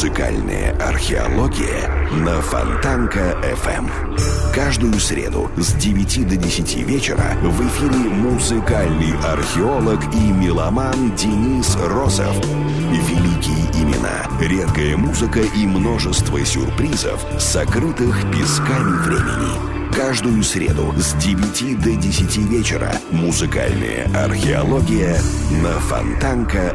Музыкальная археология на Фонтанка FM. Каждую среду с 9 до 10 вечера в эфире музыкальный археолог и меломан Денис Розов. Великие имена, редкая музыка и множество сюрпризов, сокрытых песками времени. Каждую среду с 9 до 10 вечера музыкальная археология на Фонтанка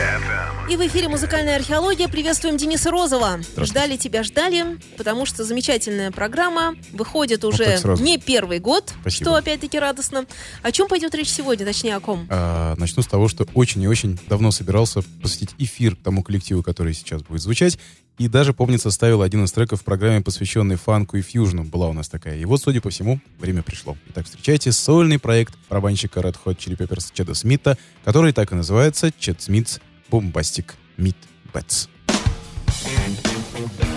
И в эфире «Музыкальная археология». Приветствуем Дениса Розова. Ждали тебя, ждали, потому что замечательная программа. Выходит уже сразу. не первый год, Спасибо. что опять-таки радостно. О чем пойдет речь сегодня, точнее о ком? А, начну с того, что очень и очень давно собирался посвятить эфир тому коллективу, который сейчас будет звучать. И даже, помнится, ставил один из треков в программе, посвященной фанку и фьюжну. Была у нас такая. И вот, судя по всему, время пришло. Итак, встречайте сольный проект барабанщика Red Hot Chili Peppers Чеда Смита, который так и называется Чед Смитс Бомбастик Мид Бэтс. Thank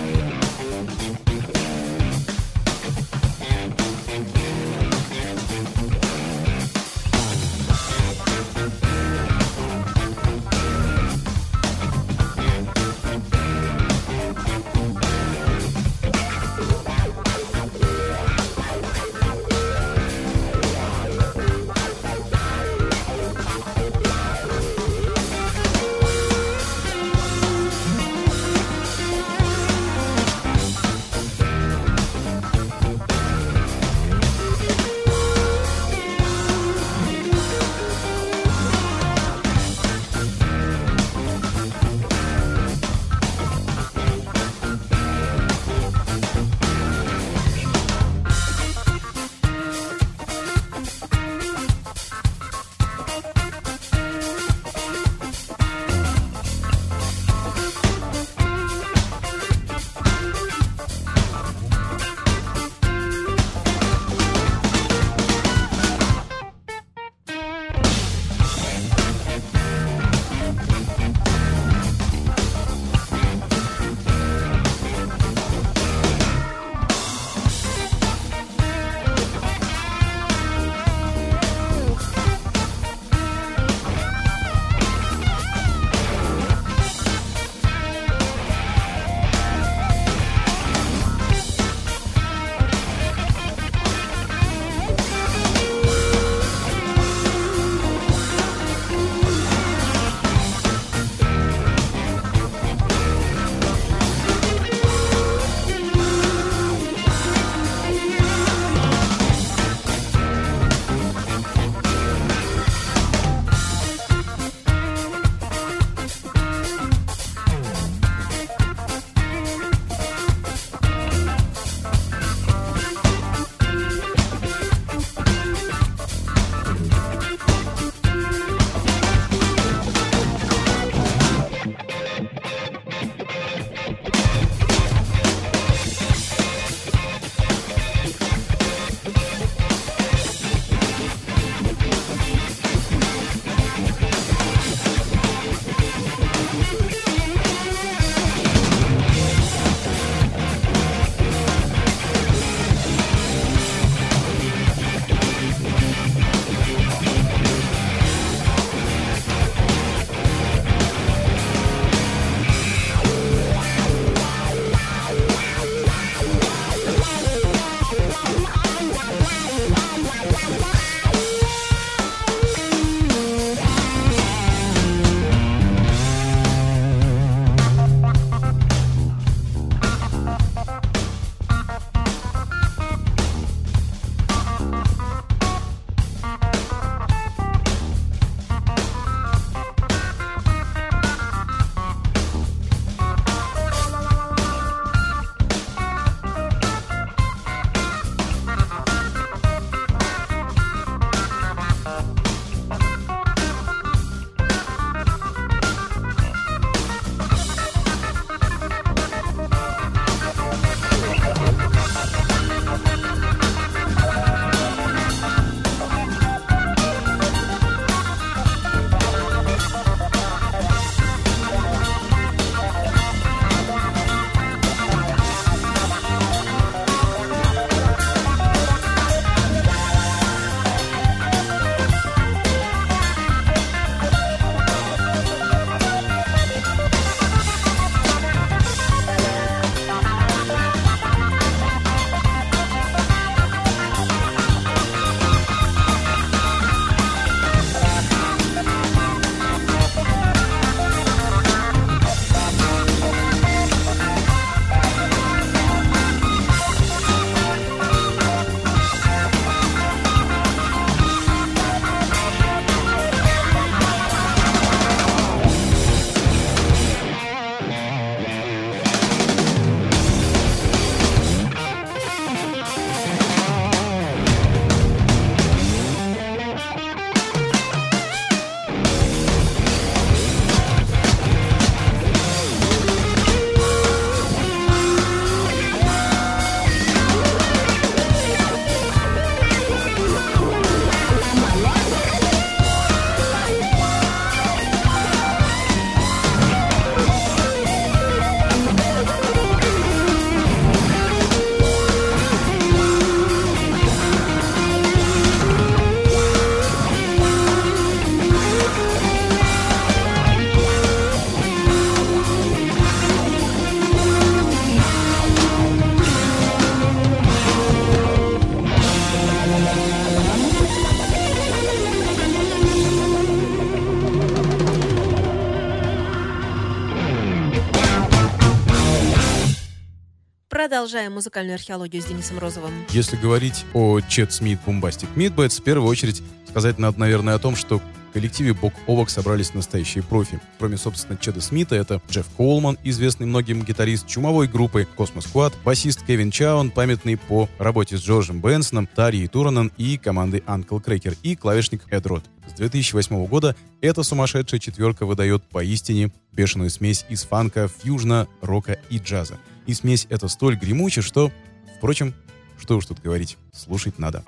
Продолжаем музыкальную археологию с Денисом Розовым. Если говорить о Chad Smith's Bombastic Meatbats, в первую очередь сказать надо, наверное, о том, что в коллективе бок о бок собрались настоящие профи. Кроме, собственно, Чеда Смита, это Джефф Коулман, известный многим гитарист чумовой группы Cosmosquad, басист Кевин Чаун, памятный по работе с Джорджем Бенсоном, Тарьей Турунен и командой Uncle Kracker, и клавишник Эд Рот. С 2008 года эта сумасшедшая четверка выдает поистине бешеную смесь из фанка, фьюжна, рока и джаза. И смесь эта столь гремуча, что, впрочем, что уж тут говорить, слушать надо.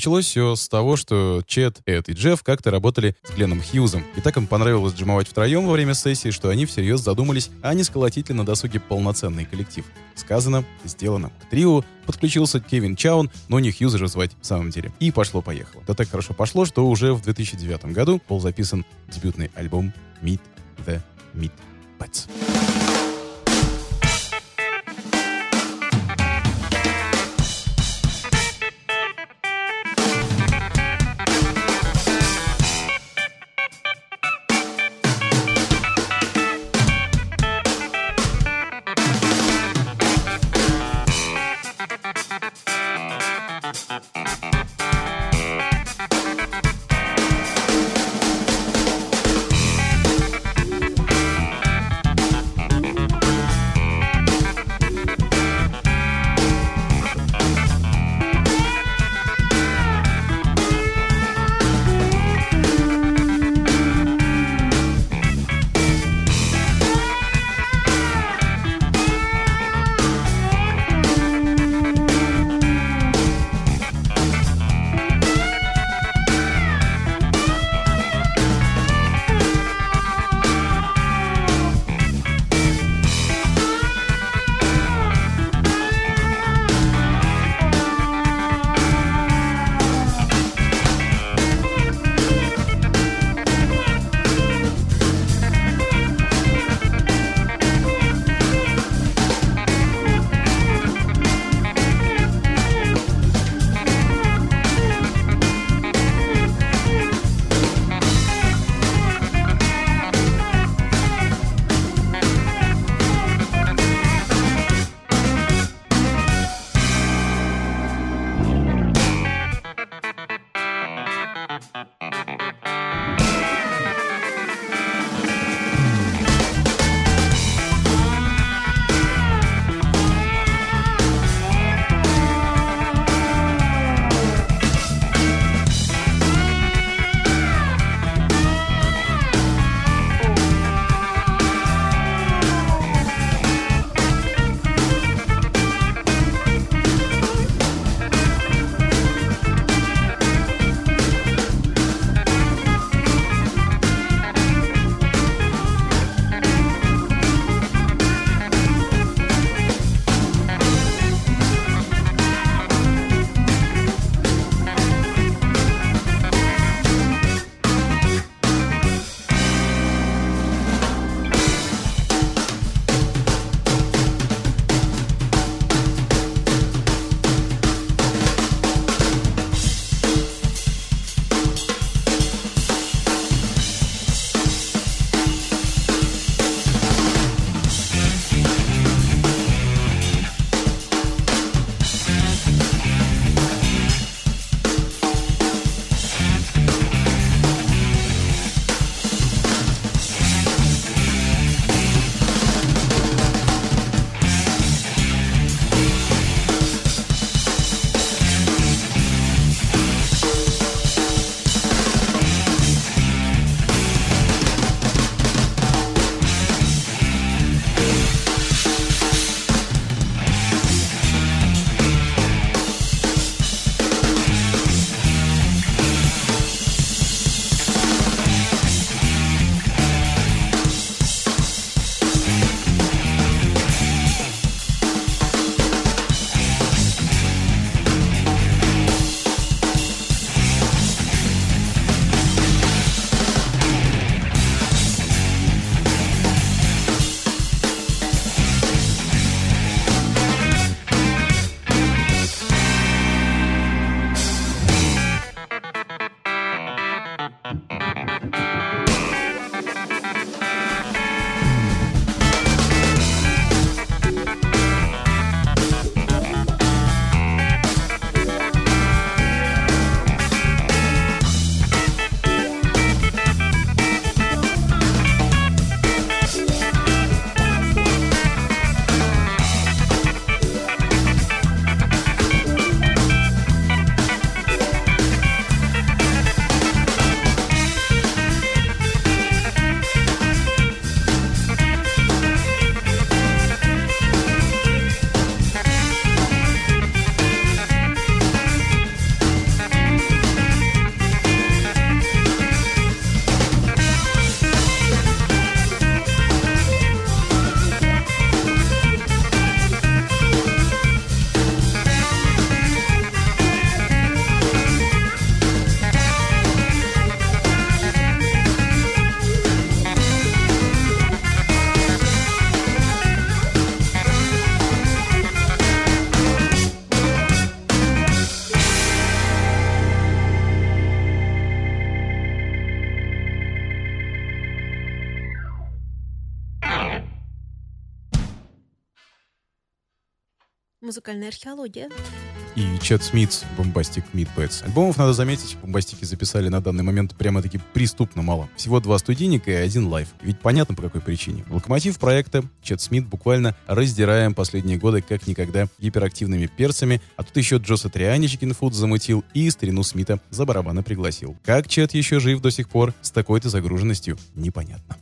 Началось все с того, что Чет, Эд и Джефф как-то работали с Гленном Хьюзом. И так им понравилось джимовать втроем во время сессии, что они всерьез задумались, а не сколотить ли на досуге полноценный коллектив. Сказано, сделано. К трио подключился Кевин Чаун, но не Хьюза же звать в самом деле. И пошло-поехало. Да так хорошо пошло, что уже в 2009 году был записан дебютный альбом Meet the Meat Pets. Музыкальная археология. И Чет Смит, Бомбастик Pets. Альбомов, надо заметить, бомбастики записали на данный момент прямо-таки преступно мало. Всего два студийника и один лайв. Ведь понятно, по какой причине. Локомотив проекта Чед Смит буквально раздираем последние годы как никогда гиперактивными перцами, а тут еще Джо Сатриани Chickenfoot замутил и старину Смита за барабаны пригласил. Как Чед еще жив до сих пор с такой-то загруженностью, непонятно.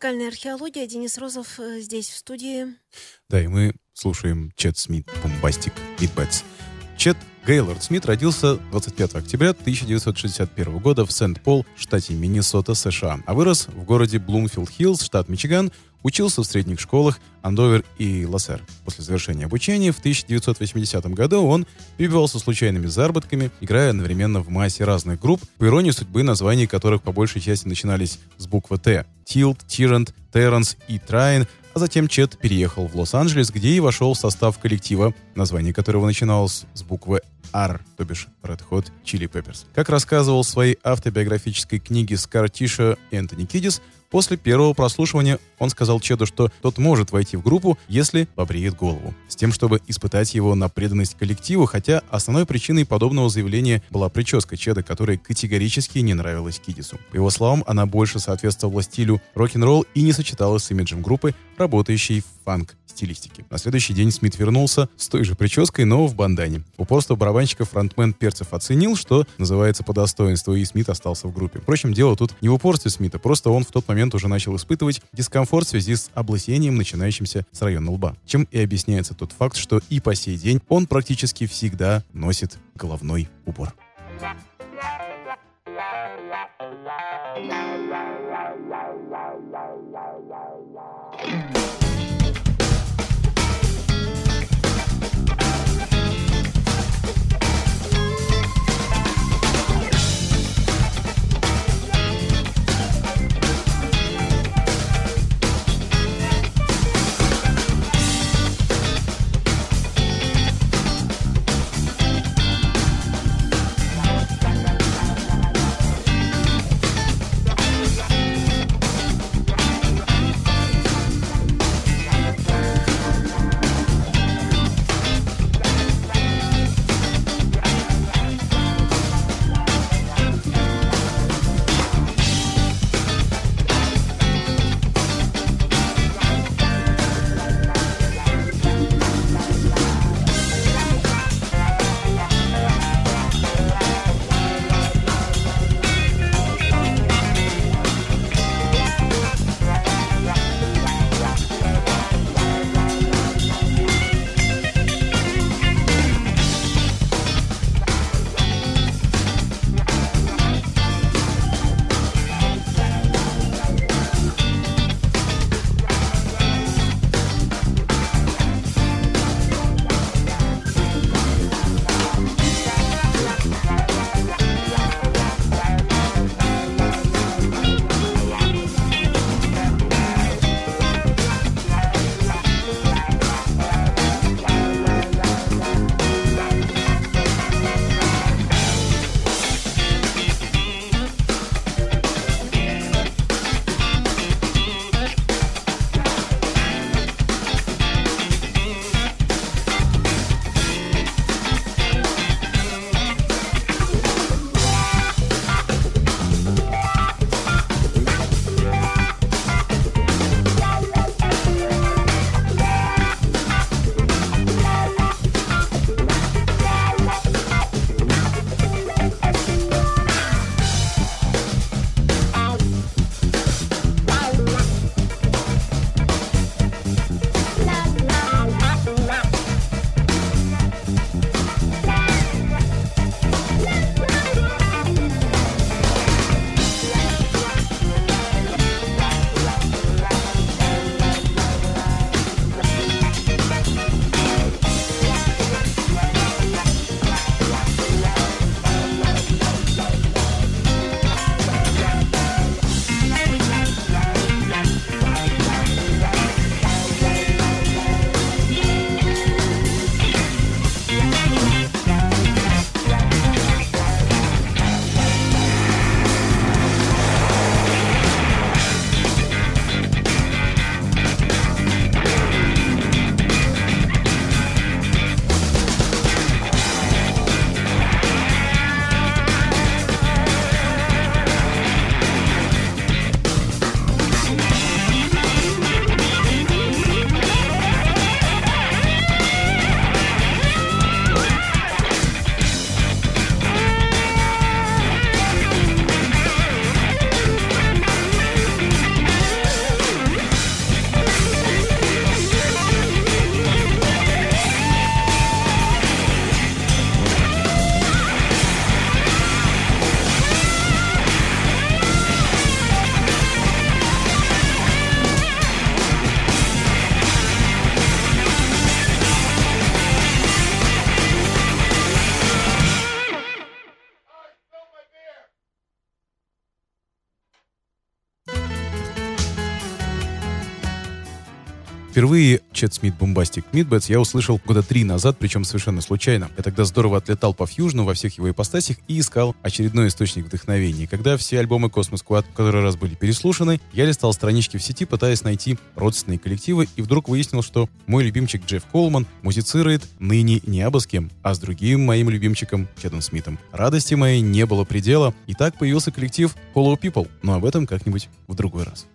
Музыкальная археология. Денис Розов э, здесь, в студии. Да, и мы слушаем Chad Smith's Bombastic Meatbats. Чед Гейлорд Смит родился 25 октября 1961 года в Сент-Пол, штате Миннесота, США, а вырос в городе Блумфилд-Хиллз, штат Мичиган, учился в средних школах Андовер и Лассер. После завершения обучения в 1980 году он перебивался случайными заработками, играя одновременно в массе разных групп, по иронии судьбы, названия которых по большей части начинались с буквы «T». Tilt, Tyrant, Terence и Трайн, а затем Чет переехал в Лос-Анджелес, где и вошел в состав коллектива, название которого начиналось с буквы R, то бишь Red Hot Chili Peppers. Как рассказывал в своей автобиографической книге Скар Тиша Энтони Кидис, После первого прослушивания он сказал Чеду, что тот может войти в группу, если побреет голову, с тем, чтобы испытать его на преданность коллективу, хотя основной причиной подобного заявления была прическа Чеда, которая категорически не нравилась Кидису. По его словам, она больше соответствовала стилю рок-н-ролл и не сочеталась с имиджем группы, работающей в фанк стилистики. На следующий день Смит вернулся с той же прической, но в бандане. Упорство барабанщика фронтмен Перцев оценил, что называется по достоинству, и Смит остался в группе. Впрочем, дело тут не в упорстве Смита, просто он в тот момент уже начал испытывать дискомфорт в связи с облысением, начинающимся с района лба. Чем и объясняется тот факт, что и по сей день он практически всегда носит головной убор. Впервые Chad Smith’s Bombastic Meatbats я услышал года три назад, причем совершенно случайно. Я тогда здорово отлетал по фьюжну во всех его ипостасях и искал очередной источник вдохновения. когда все альбомы Cosmosquad в который раз были переслушаны, я листал странички в сети, пытаясь найти родственные коллективы, и вдруг выяснил, что мой любимчик Джефф Колман музицирует ныне не абы с кем, а с другим моим любимчиком Чедом Смитом. Радости моей не было предела, и так появился коллектив Hollow People, но об этом как-нибудь в другой раз.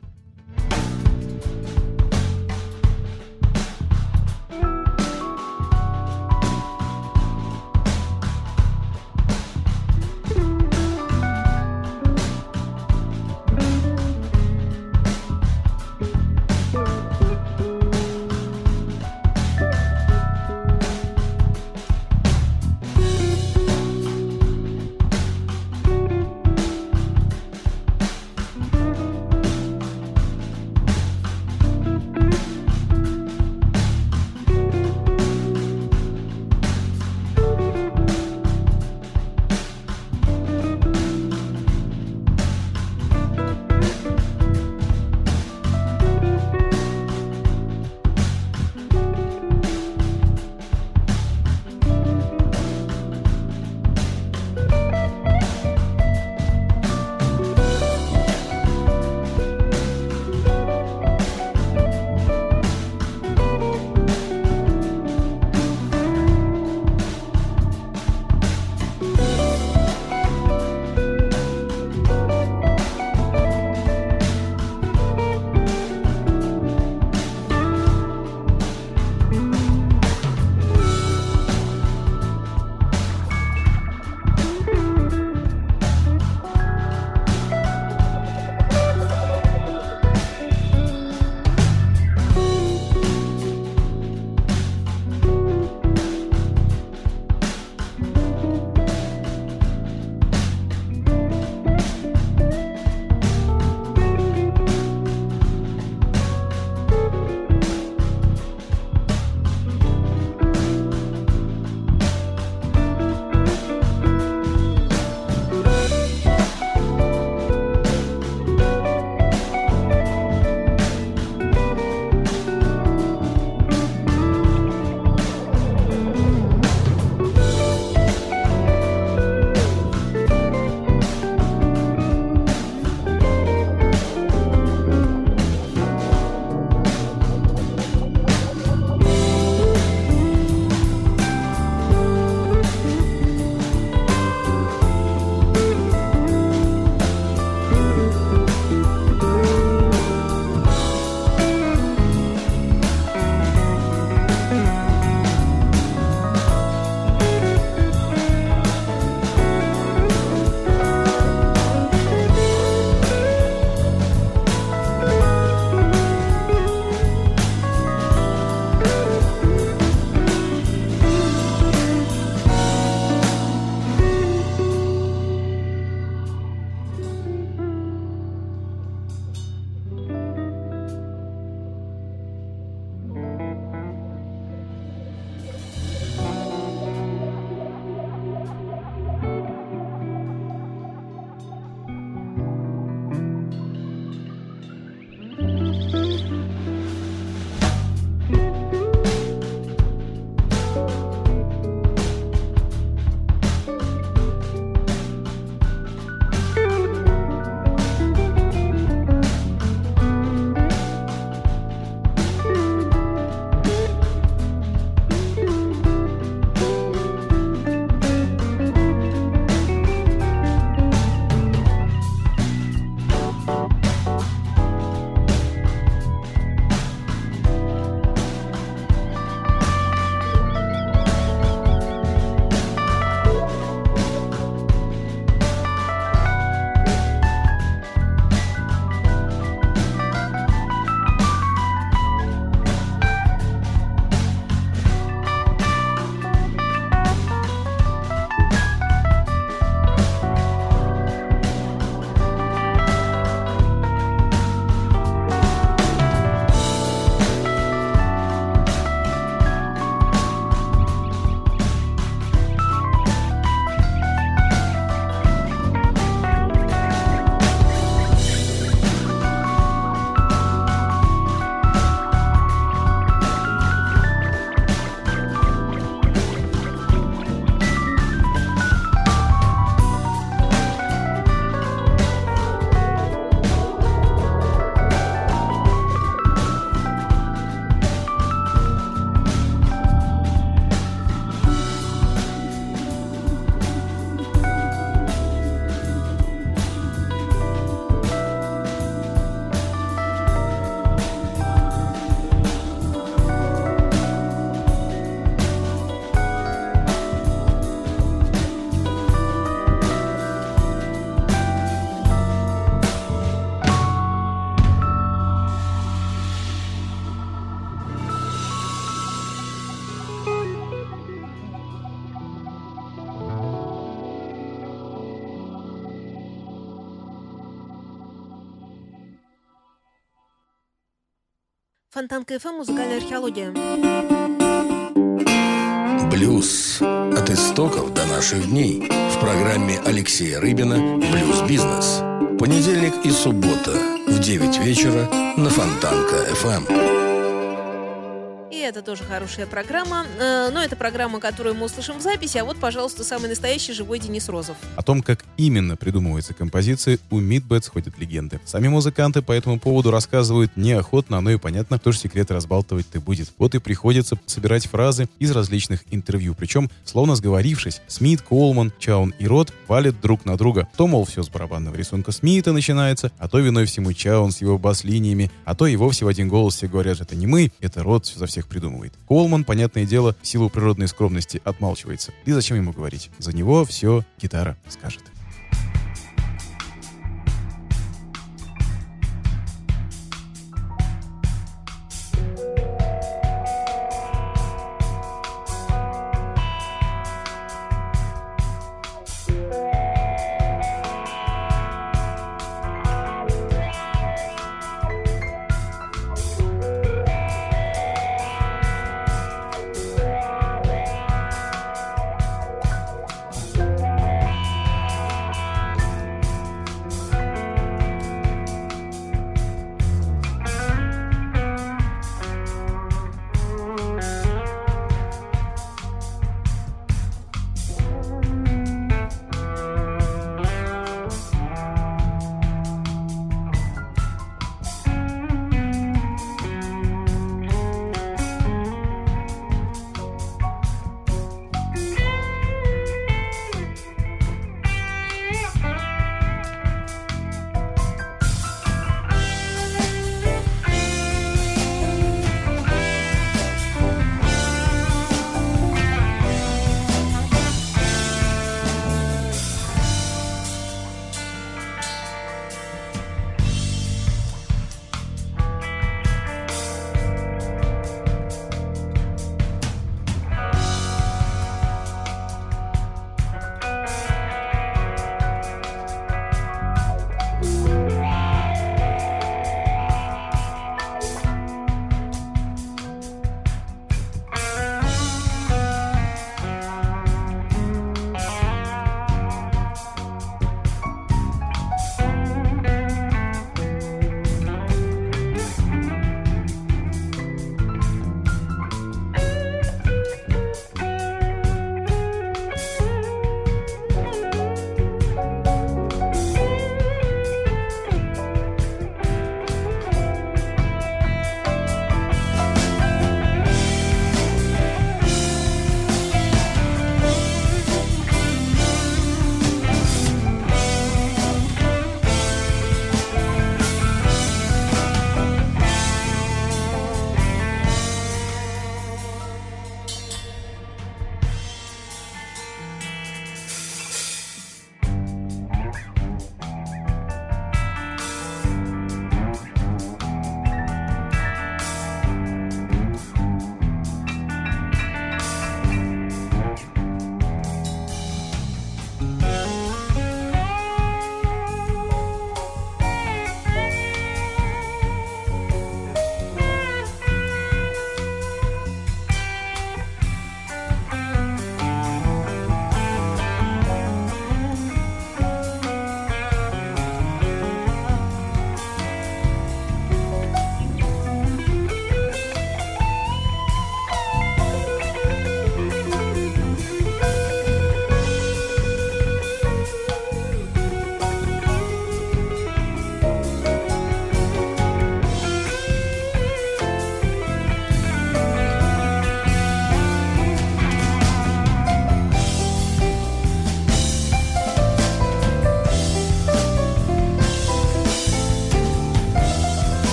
Фонтанка ФМ, музыкальная археология. Блюз. От истоков до наших дней. В программе Алексея Рыбина «Блюз-бизнес». Понедельник и суббота в 9 вечера на Фонтанка ФМ это тоже хорошая программа. Э, но это программа, которую мы услышим в записи. А вот, пожалуйста, самый настоящий живой Денис Розов. О том, как именно придумываются композиции, у Meatbats ходят легенды. Сами музыканты по этому поводу рассказывают неохотно, но и понятно, тоже секреты разбалтывать-то будет. Вот и приходится собирать фразы из различных интервью. Причем, словно сговорившись, Смит, Колман, Чаун и Рот валят друг на друга. То, мол, все с барабанного рисунка Смита начинается, а то виной всему Чаун с его бас-линиями, а то и вовсе в один голос все говорят, это не мы, это Рот за всех придумывает. Колман, понятное дело, в силу природной скромности отмалчивается. И зачем ему говорить? За него все гитара скажет.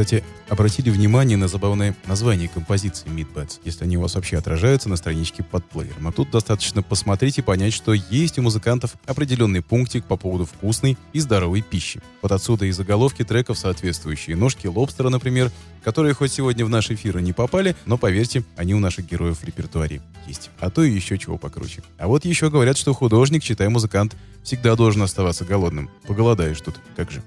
Кстати, обратили внимание на забавное название композиции Meat Bats, если они у вас вообще отражаются на страничке под плеером. А тут достаточно посмотреть и понять, что есть у музыкантов определенный пунктик по поводу вкусной и здоровой пищи. Вот отсюда и заголовки треков соответствующие. Ножки лобстера, например, которые хоть сегодня в наш эфир и не попали, но, поверьте, они у наших героев в репертуаре есть. А то и еще чего покруче. А вот еще говорят, что художник, читай музыкант, всегда должен оставаться голодным. Поголодаешь тут, как же.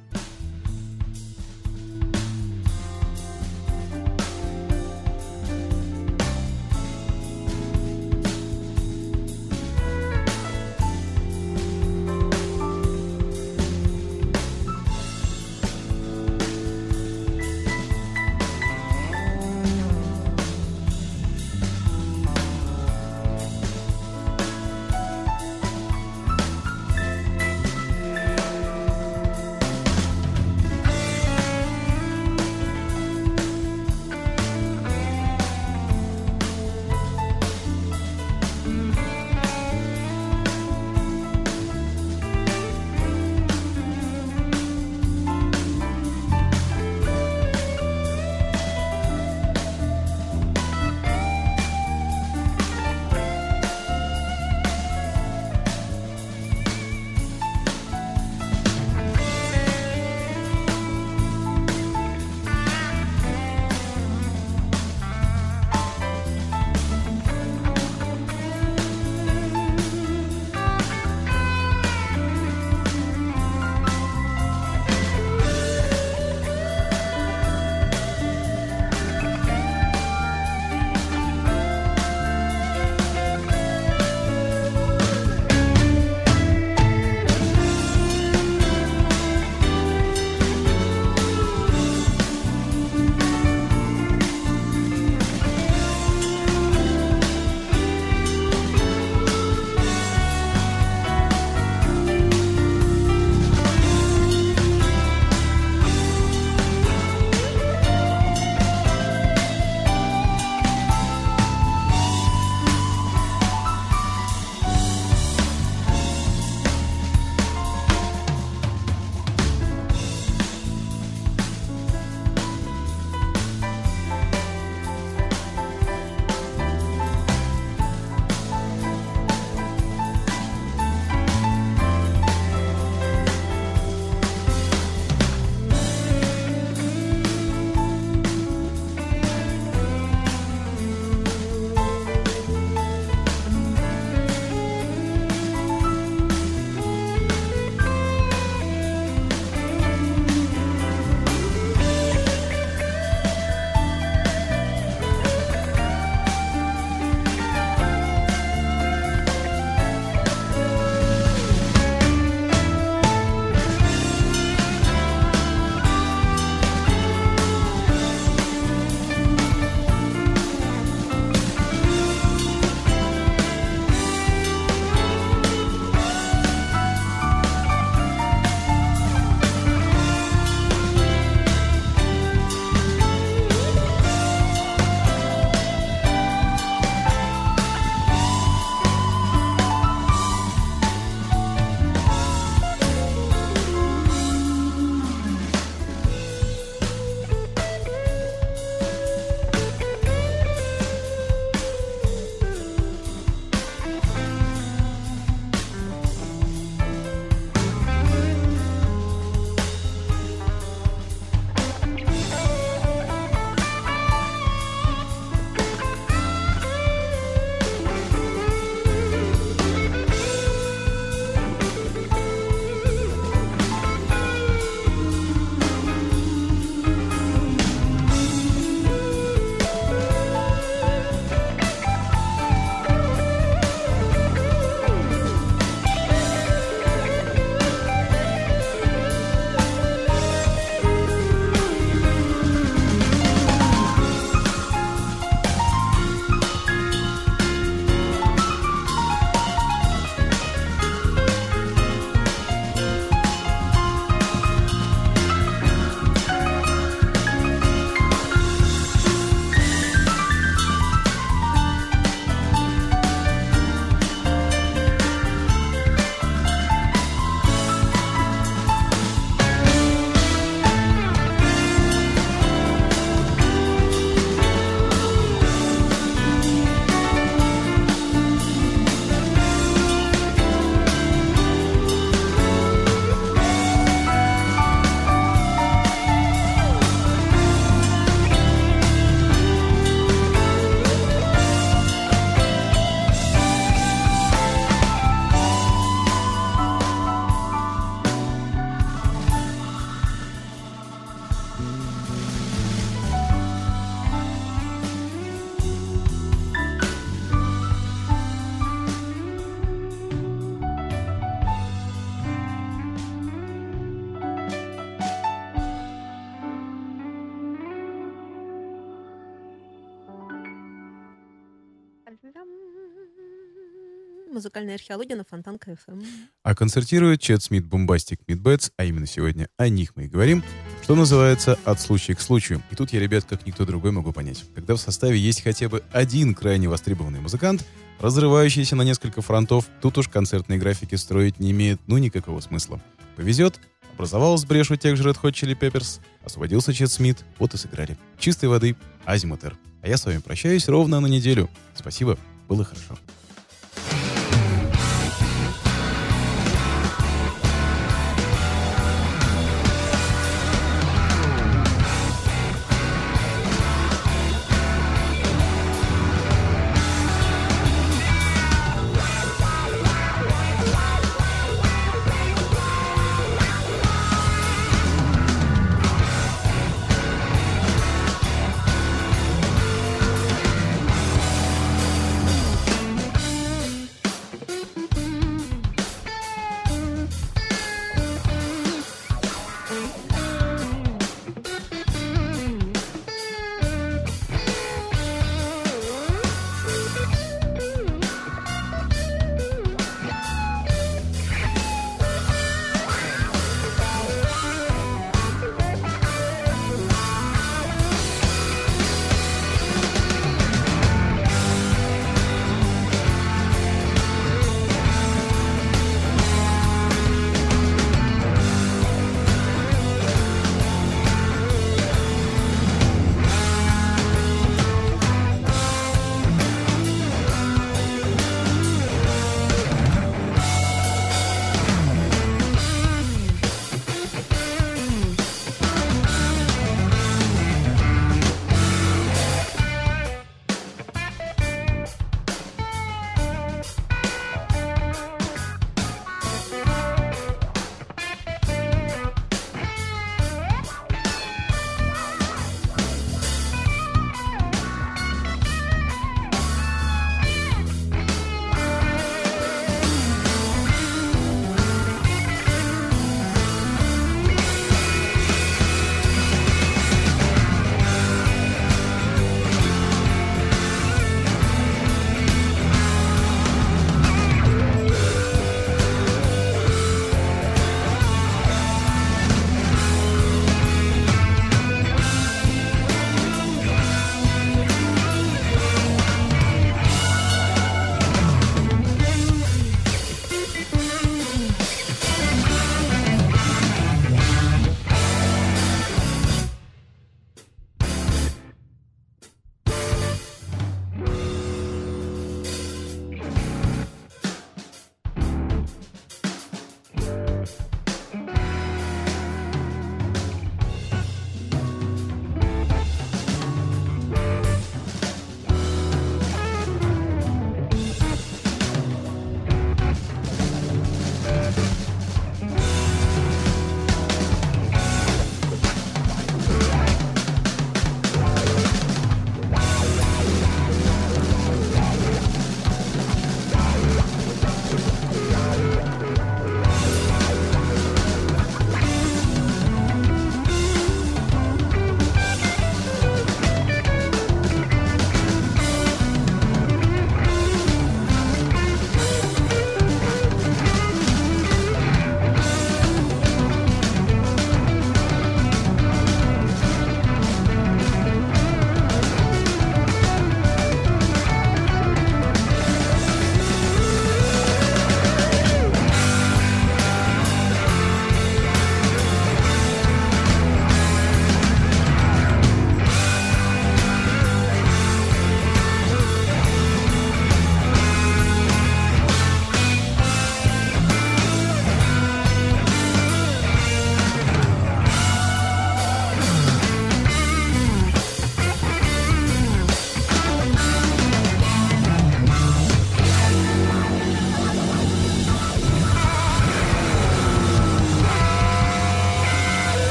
Музыкальная археология на Фонтанка ФМ. А концертирует Chad Smith’s Bombastic Meatbats, а именно сегодня о них мы и говорим, что называется «от случая к случаю». И тут я, ребят, как никто другой могу понять. Когда в составе есть хотя бы один крайне востребованный музыкант, разрывающийся на несколько фронтов, тут уж концертные графики строить не имеет ну никакого смысла. Повезет, образовалась брешь у тех же Red Hot Chili Peppers, освободился Чед Смит, вот и сыграли. Чистой воды, азимутер. А я с вами прощаюсь ровно на неделю. Спасибо, было хорошо.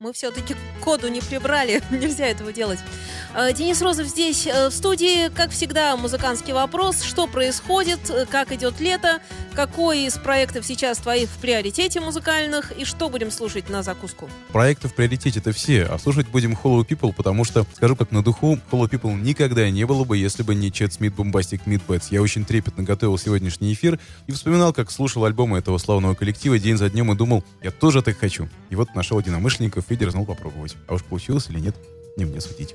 Мы все-таки коду не прибрали. Нельзя этого делать. Э, Денис Розов здесь э, в студии. Как всегда, музыкантский вопрос. Что происходит? Э, как идет лето? Какой из проектов сейчас твоих в приоритете музыкальных? И что будем слушать на закуску? Проекты в приоритете это все, а слушать будем Hollow People, потому что, скажу как на духу, Hollow People никогда не было бы, если бы не Чет Смит Бомбастик Мидбэтс. Я очень трепетно готовил сегодняшний эфир и вспоминал, как слушал альбомы этого славного коллектива день за днем и думал, я тоже так хочу. И вот нашел единомышленников и дерзнул попробовать. А уж получилось или нет, не мне судить.